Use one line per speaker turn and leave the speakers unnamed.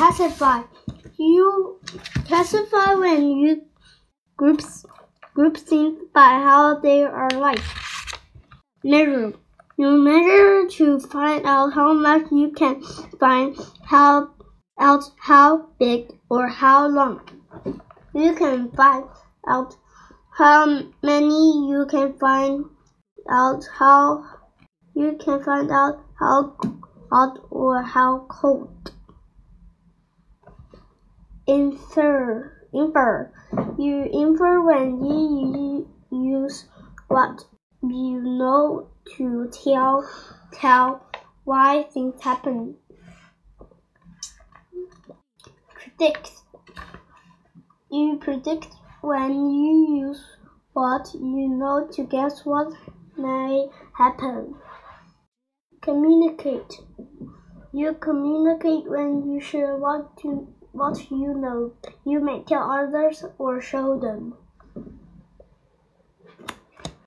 Classify. You classify when you groups group things by how they are like. Measure. You measure to find out how much you can find how out how big or how long. You can find out how many you can find out how you can find out how hot or how cold. Infer infer. You infer when you use what you know to tell tell why things happen. Predict. You predict when you use what you know to guess what may happen. Communicate. You communicate when you share what to what you know. You may tell others or show them.